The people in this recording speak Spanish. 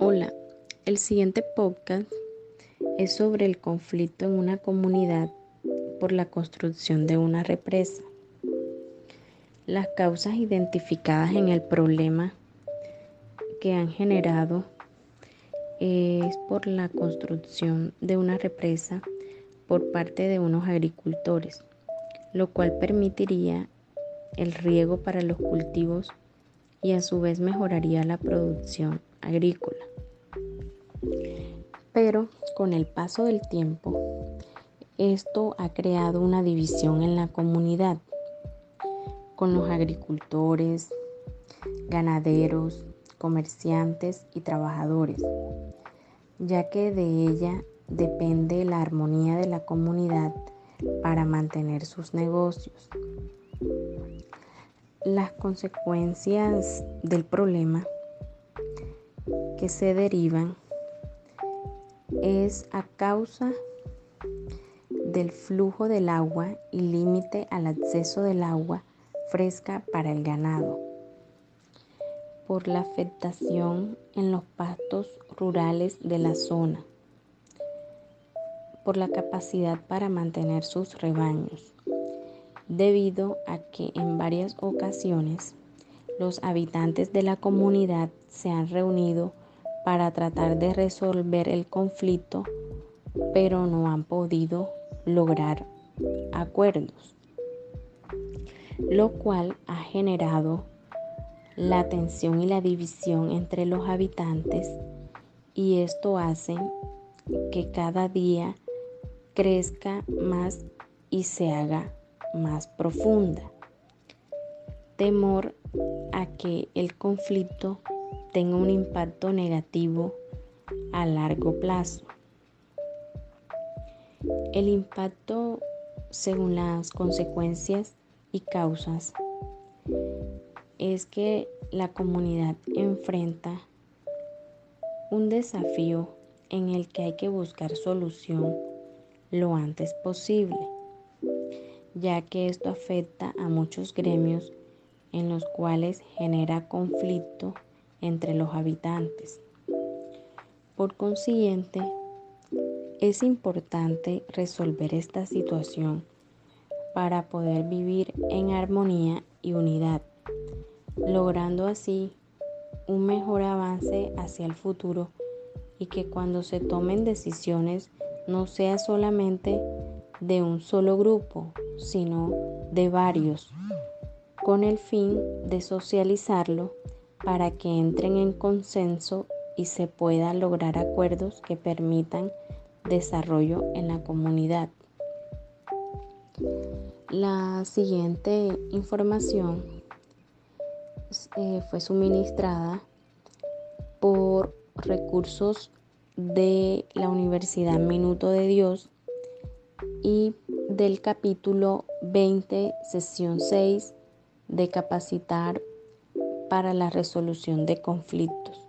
Hola, el siguiente podcast es sobre el conflicto en una comunidad por la construcción de una represa. Las causas identificadas en el problema que han generado es por la construcción de una represa por parte de unos agricultores, lo cual permitiría el riego para los cultivos y a su vez mejoraría la producción agrícola. Pero con el paso del tiempo, esto ha creado una división en la comunidad, con los agricultores, ganaderos, comerciantes y trabajadores, ya que de ella depende la armonía de la comunidad para mantener sus negocios. Las consecuencias del problema que se derivan es a causa del flujo del agua y límite al acceso del agua fresca para el ganado, por la afectación en los pastos rurales de la zona, por la capacidad para mantener sus rebaños, debido a que en varias ocasiones los habitantes de la comunidad se han reunido para tratar de resolver el conflicto, pero no han podido lograr acuerdos, lo cual ha generado la tensión y la división entre los habitantes y esto hace que cada día crezca más y se haga más profunda. Temor a que el conflicto tenga un impacto negativo a largo plazo. El impacto según las consecuencias y causas es que la comunidad enfrenta un desafío en el que hay que buscar solución lo antes posible, ya que esto afecta a muchos gremios en los cuales genera conflicto entre los habitantes. Por consiguiente, es importante resolver esta situación para poder vivir en armonía y unidad, logrando así un mejor avance hacia el futuro y que cuando se tomen decisiones no sea solamente de un solo grupo, sino de varios, con el fin de socializarlo para que entren en consenso y se puedan lograr acuerdos que permitan desarrollo en la comunidad. La siguiente información eh, fue suministrada por recursos de la Universidad Minuto de Dios y del capítulo 20, sesión 6 de capacitar para la resolución de conflictos.